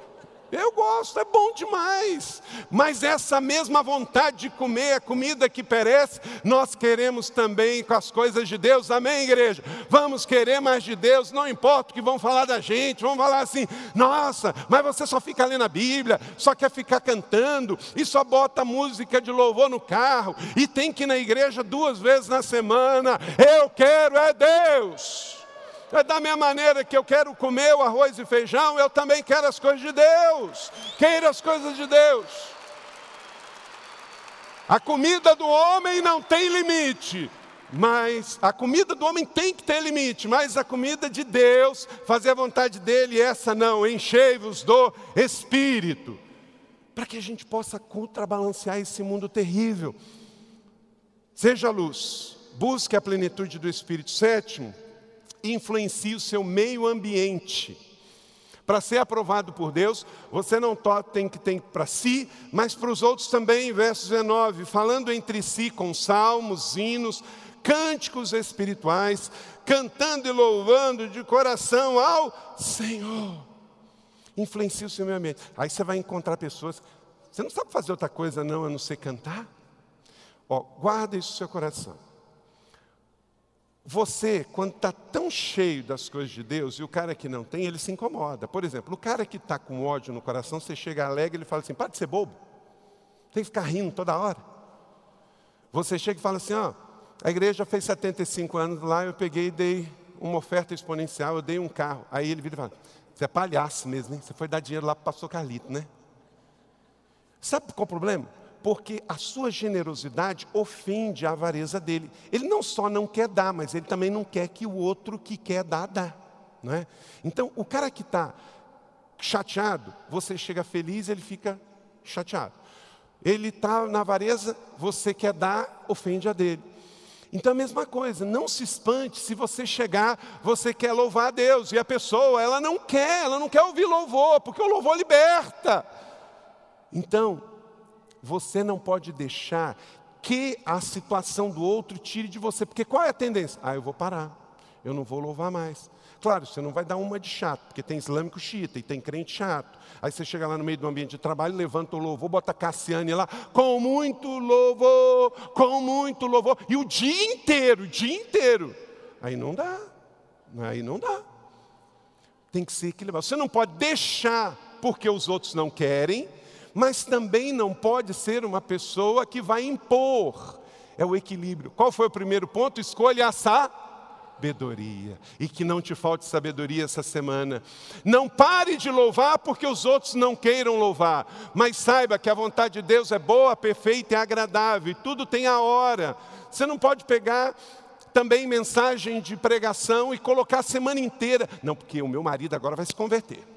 Eu gosto, é bom demais. Mas essa mesma vontade de comer a comida que perece, nós queremos também com as coisas de Deus. Amém, igreja? Vamos querer mais de Deus, não importa o que vão falar da gente, vão falar assim: nossa, mas você só fica lendo a Bíblia, só quer ficar cantando, e só bota música de louvor no carro, e tem que ir na igreja duas vezes na semana. Eu quero é Deus. É da minha maneira que eu quero comer o arroz e feijão, eu também quero as coisas de Deus. Queira as coisas de Deus. A comida do homem não tem limite, mas a comida do homem tem que ter limite, mas a comida de Deus, fazer a vontade dele, essa não, enchei-vos do Espírito, para que a gente possa contrabalancear esse mundo terrível. Seja luz, busque a plenitude do Espírito. Sétimo, influencie o seu meio ambiente. Para ser aprovado por Deus, você não tem que ter para si, mas para os outros também, verso 19, falando entre si com salmos, hinos, cânticos espirituais, cantando e louvando de coração ao Senhor. Influencia o seu meio ambiente. Aí você vai encontrar pessoas. Você não sabe fazer outra coisa, não, a não ser cantar? Ó, guarda isso no seu coração. Você, quando está tão cheio das coisas de Deus, e o cara que não tem, ele se incomoda. Por exemplo, o cara que está com ódio no coração, você chega alegre, ele fala assim: para de ser bobo. Tem que ficar rindo toda hora. Você chega e fala assim: ó, a igreja fez 75 anos lá, eu peguei e dei uma oferta exponencial, eu dei um carro. Aí ele vira e fala: você é palhaço mesmo, hein? Você foi dar dinheiro lá para o pastor Carlito, né? Sabe qual é o problema? Porque a sua generosidade ofende a avareza dele. Ele não só não quer dar, mas ele também não quer que o outro que quer dar, dá. Não é? Então, o cara que está chateado, você chega feliz, ele fica chateado. Ele está na avareza, você quer dar, ofende a dele. Então a mesma coisa, não se espante se você chegar, você quer louvar a Deus e a pessoa, ela não quer, ela não quer ouvir louvor, porque o louvor liberta. Então, você não pode deixar que a situação do outro tire de você, porque qual é a tendência? Ah, eu vou parar, eu não vou louvar mais. Claro, você não vai dar uma de chato, porque tem islâmico xiita e tem crente chato. Aí você chega lá no meio do ambiente de trabalho, levanta o louvor, bota Cassiane lá, com muito louvor, com muito louvor, e o dia inteiro, o dia inteiro. Aí não dá, aí não dá. Tem que ser equilibrado. Você não pode deixar porque os outros não querem, mas também não pode ser uma pessoa que vai impor. É o equilíbrio. Qual foi o primeiro ponto? Escolha a sabedoria. E que não te falte sabedoria essa semana. Não pare de louvar porque os outros não queiram louvar. Mas saiba que a vontade de Deus é boa, perfeita e agradável. E tudo tem a hora. Você não pode pegar também mensagem de pregação e colocar a semana inteira. Não, porque o meu marido agora vai se converter.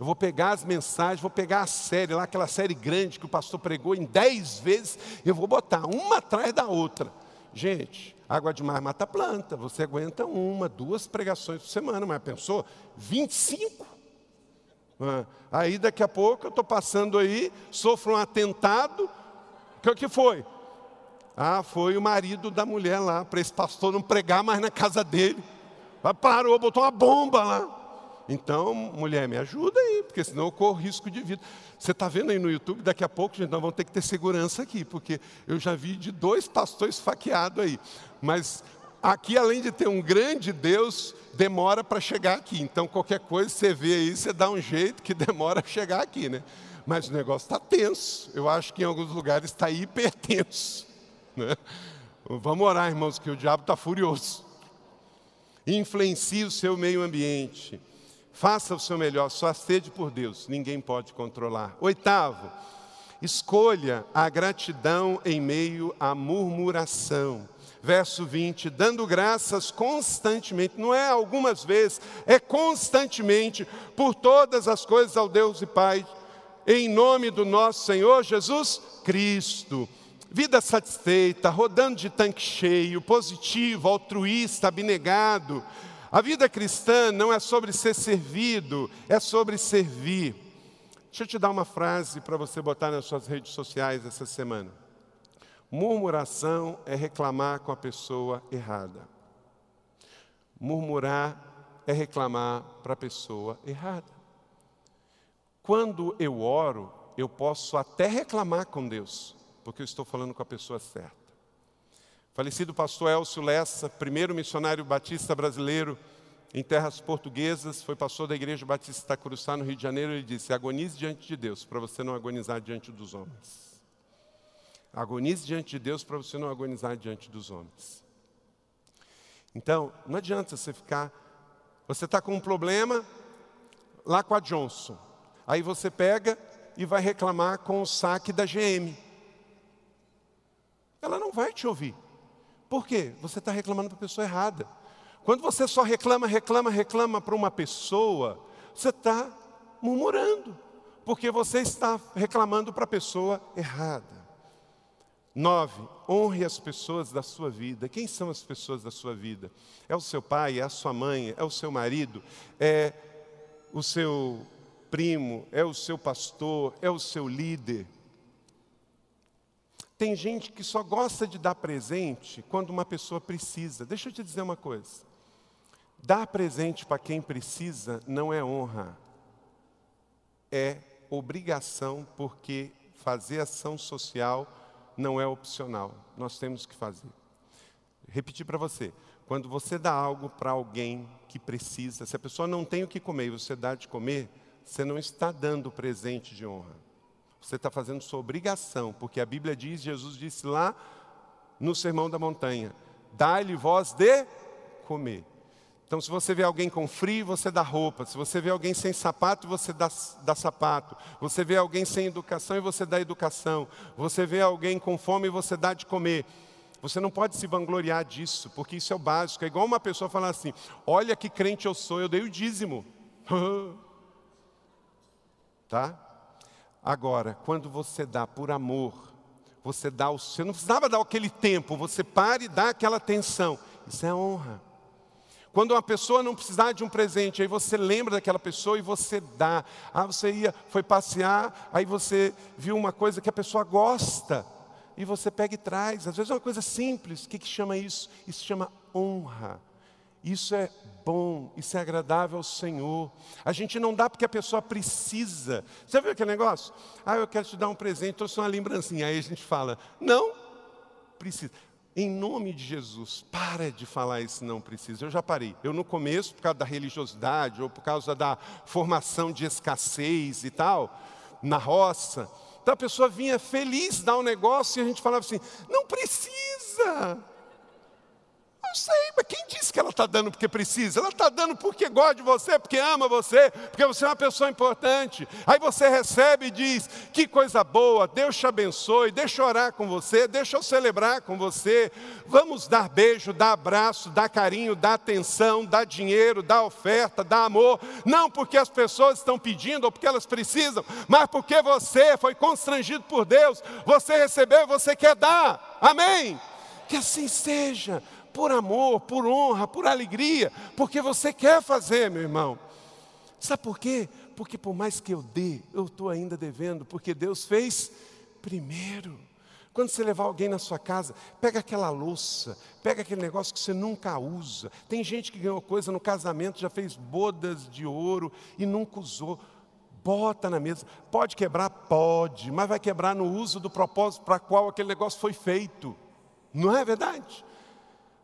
Eu vou pegar as mensagens, vou pegar a série lá, aquela série grande que o pastor pregou em dez vezes, eu vou botar uma atrás da outra. Gente, água de mar mata planta. Você aguenta uma, duas pregações por semana, mas pensou? 25? Ah, aí daqui a pouco eu estou passando aí, sofro um atentado. O que foi? Ah, foi o marido da mulher lá, para esse pastor não pregar mais na casa dele. Parou, botou uma bomba lá. Então, mulher, me ajuda aí, porque senão eu corro risco de vida. Você está vendo aí no YouTube, daqui a pouco, gente, nós vamos ter que ter segurança aqui, porque eu já vi de dois pastores faqueados aí. Mas aqui, além de ter um grande Deus, demora para chegar aqui. Então, qualquer coisa você vê aí, você dá um jeito que demora a chegar aqui, né? Mas o negócio está tenso. Eu acho que em alguns lugares está hipertenso. Né? Vamos orar, irmãos, que o diabo está furioso. Influencie o seu meio ambiente. Faça o seu melhor, só sede por Deus, ninguém pode controlar. Oitavo, escolha a gratidão em meio à murmuração. Verso 20, dando graças constantemente, não é algumas vezes, é constantemente, por todas as coisas ao Deus e Pai, em nome do nosso Senhor Jesus Cristo. Vida satisfeita, rodando de tanque cheio, positivo, altruísta, abnegado, a vida cristã não é sobre ser servido, é sobre servir. Deixa eu te dar uma frase para você botar nas suas redes sociais essa semana. Murmuração é reclamar com a pessoa errada. Murmurar é reclamar para a pessoa errada. Quando eu oro, eu posso até reclamar com Deus, porque eu estou falando com a pessoa certa. Falecido pastor Elcio Lessa, primeiro missionário batista brasileiro em terras portuguesas, foi pastor da Igreja Batista Cruçá, no Rio de Janeiro, ele disse: agonize diante de Deus, para você não agonizar diante dos homens. Agonize diante de Deus, para você não agonizar diante dos homens. Então, não adianta você ficar. Você está com um problema lá com a Johnson. Aí você pega e vai reclamar com o saque da GM. Ela não vai te ouvir. Por quê? Você está reclamando para a pessoa errada. Quando você só reclama, reclama, reclama para uma pessoa, você está murmurando, porque você está reclamando para a pessoa errada. Nove, honre as pessoas da sua vida. Quem são as pessoas da sua vida? É o seu pai, é a sua mãe, é o seu marido, é o seu primo, é o seu pastor, é o seu líder. Tem gente que só gosta de dar presente quando uma pessoa precisa. Deixa eu te dizer uma coisa. Dar presente para quem precisa não é honra, é obrigação, porque fazer ação social não é opcional. Nós temos que fazer. Repetir para você: quando você dá algo para alguém que precisa, se a pessoa não tem o que comer e você dá de comer, você não está dando presente de honra. Você está fazendo sua obrigação, porque a Bíblia diz, Jesus disse lá no Sermão da Montanha: dá-lhe voz de comer. Então, se você vê alguém com frio, você dá roupa. Se você vê alguém sem sapato, você dá, dá sapato. Você vê alguém sem educação e você dá educação. Você vê alguém com fome e você dá de comer. Você não pode se vangloriar disso, porque isso é o básico. É igual uma pessoa falar assim: Olha que crente eu sou, eu dei o dízimo. tá? Agora, quando você dá por amor, você dá o. Você não precisava dar aquele tempo, você para e dá aquela atenção. Isso é honra. Quando uma pessoa não precisar de um presente, aí você lembra daquela pessoa e você dá. Ah, você ia, foi passear, aí você viu uma coisa que a pessoa gosta e você pega e traz. Às vezes é uma coisa simples. O que, que chama isso? Isso chama honra. Isso é bom, isso é agradável ao Senhor. A gente não dá porque a pessoa precisa. Você viu aquele negócio? Ah, eu quero te dar um presente, trouxe uma lembrancinha. Aí a gente fala, não precisa. Em nome de Jesus, para de falar isso não precisa. Eu já parei. Eu no começo, por causa da religiosidade, ou por causa da formação de escassez e tal, na roça. Então a pessoa vinha feliz dar um negócio e a gente falava assim: não precisa. Não sei, mas quem disse que ela está dando porque precisa? Ela está dando porque gosta de você, porque ama você, porque você é uma pessoa importante. Aí você recebe e diz: que coisa boa, Deus te abençoe, deixa eu orar com você, deixa eu celebrar com você. Vamos dar beijo, dar abraço, dar carinho, dar atenção, dar dinheiro, dar oferta, dar amor. Não porque as pessoas estão pedindo ou porque elas precisam, mas porque você foi constrangido por Deus, você recebeu e você quer dar. Amém? Que assim seja por amor, por honra, por alegria, porque você quer fazer, meu irmão. Sabe por quê? Porque por mais que eu dê, eu estou ainda devendo, porque Deus fez primeiro. Quando você levar alguém na sua casa, pega aquela louça, pega aquele negócio que você nunca usa. Tem gente que ganhou coisa no casamento, já fez bodas de ouro e nunca usou. Bota na mesa. Pode quebrar? Pode, mas vai quebrar no uso do propósito para qual aquele negócio foi feito. Não é verdade?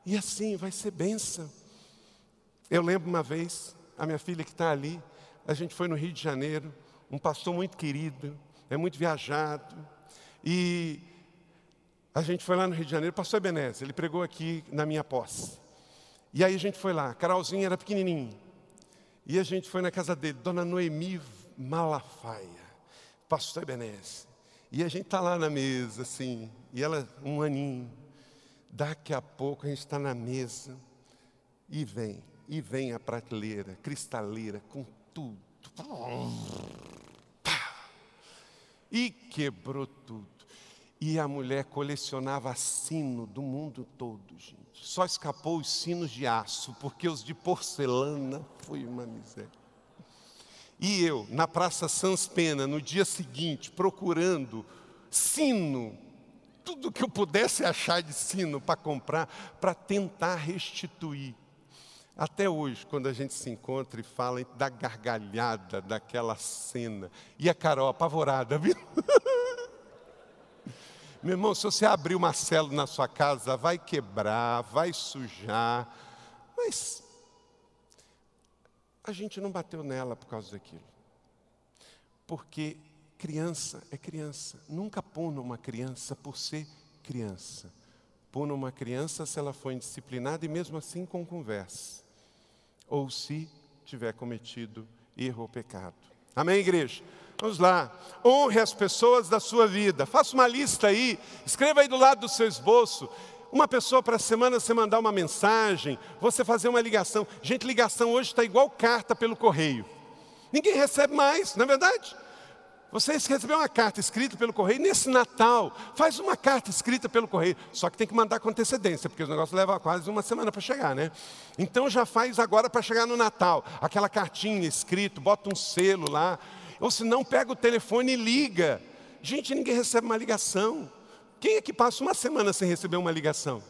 E assim vai ser benção. Eu lembro uma vez, a minha filha que está ali, a gente foi no Rio de Janeiro, um pastor muito querido, é muito viajado, e a gente foi lá no Rio de Janeiro, pastor Ebenezer, ele pregou aqui na minha posse. E aí a gente foi lá, Carolzinha era pequenininho, e a gente foi na casa dele, Dona Noemi Malafaia, pastor Ebenezer. E a gente está lá na mesa, assim, e ela, um aninho, Daqui a pouco a gente está na mesa e vem, e vem a prateleira cristaleira com tudo. E quebrou tudo. E a mulher colecionava sino do mundo todo, gente. Só escapou os sinos de aço, porque os de porcelana foi uma miséria. E eu, na Praça Sans Pena, no dia seguinte, procurando sino tudo que eu pudesse achar de sino para comprar, para tentar restituir. Até hoje, quando a gente se encontra e fala da gargalhada daquela cena, e a Carol apavorada, viu? Meu irmão, se você abrir uma célula na sua casa, vai quebrar, vai sujar, mas a gente não bateu nela por causa daquilo. Porque Criança é criança. Nunca puna uma criança por ser criança. Puna uma criança se ela for indisciplinada e mesmo assim com conversa. Ou se tiver cometido erro ou pecado. Amém, igreja? Vamos lá. Honre as pessoas da sua vida. Faça uma lista aí. Escreva aí do lado do seu esboço. Uma pessoa para a semana você mandar uma mensagem, você fazer uma ligação. Gente, ligação hoje está igual carta pelo correio. Ninguém recebe mais, não é verdade? Você recebeu uma carta escrita pelo correio nesse Natal, faz uma carta escrita pelo correio, só que tem que mandar com antecedência, porque o negócio leva quase uma semana para chegar, né? Então já faz agora para chegar no Natal, aquela cartinha escrita, bota um selo lá, ou se não pega o telefone e liga. Gente, ninguém recebe uma ligação. Quem é que passa uma semana sem receber uma ligação?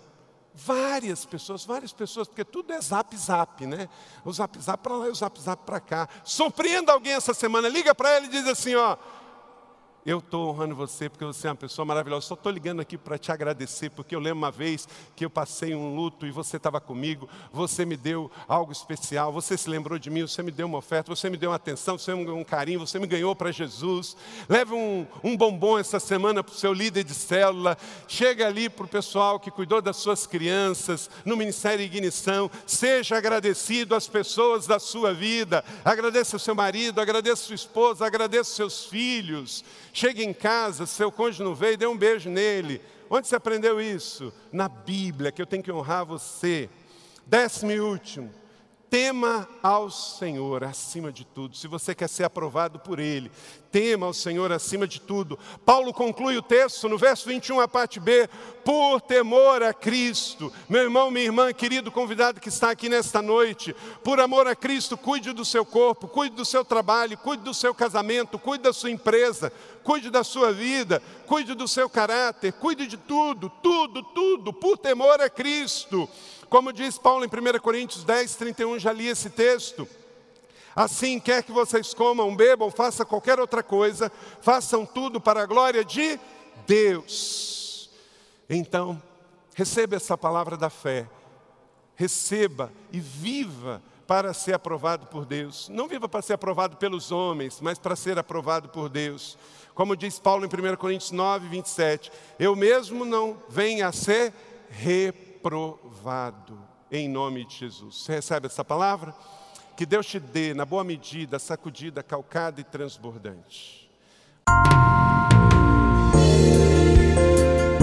Várias pessoas, várias pessoas, porque tudo é zap zap, né? O zap zap para lá e o zap zap para cá. Surpreenda alguém essa semana, liga para ele e diz assim: ó, eu estou honrando você porque você é uma pessoa maravilhosa. Só estou ligando aqui para te agradecer, porque eu lembro uma vez que eu passei um luto e você estava comigo, você me deu algo especial, você se lembrou de mim, você me deu uma oferta, você me deu uma atenção, você me deu um carinho, você me ganhou para Jesus. Leve um, um bombom essa semana para o seu líder de célula, chega ali para o pessoal que cuidou das suas crianças, no Ministério Ignição, seja agradecido às pessoas da sua vida, agradeça o seu marido, agradeça sua esposa, agradeça seus filhos. Chega em casa, seu cônjuge não veio, dê um beijo nele. Onde você aprendeu isso? Na Bíblia, que eu tenho que honrar você. Décimo e último. Tema ao Senhor acima de tudo. Se você quer ser aprovado por Ele, tema ao Senhor acima de tudo. Paulo conclui o texto no verso 21, a parte B, por temor a Cristo. Meu irmão, minha irmã, querido convidado que está aqui nesta noite, por amor a Cristo, cuide do seu corpo, cuide do seu trabalho, cuide do seu casamento, cuide da sua empresa, cuide da sua vida, cuide do seu caráter, cuide de tudo, tudo, tudo, por temor a Cristo. Como diz Paulo em 1 Coríntios 10, 31, já li esse texto. Assim, quer que vocês comam, bebam, façam qualquer outra coisa, façam tudo para a glória de Deus. Então, receba essa palavra da fé, receba e viva para ser aprovado por Deus. Não viva para ser aprovado pelos homens, mas para ser aprovado por Deus. Como diz Paulo em 1 Coríntios 9, 27, eu mesmo não venho a ser reprovado em nome de Jesus. Você recebe essa palavra? Que Deus te dê, na boa medida, sacudida, calcada e transbordante.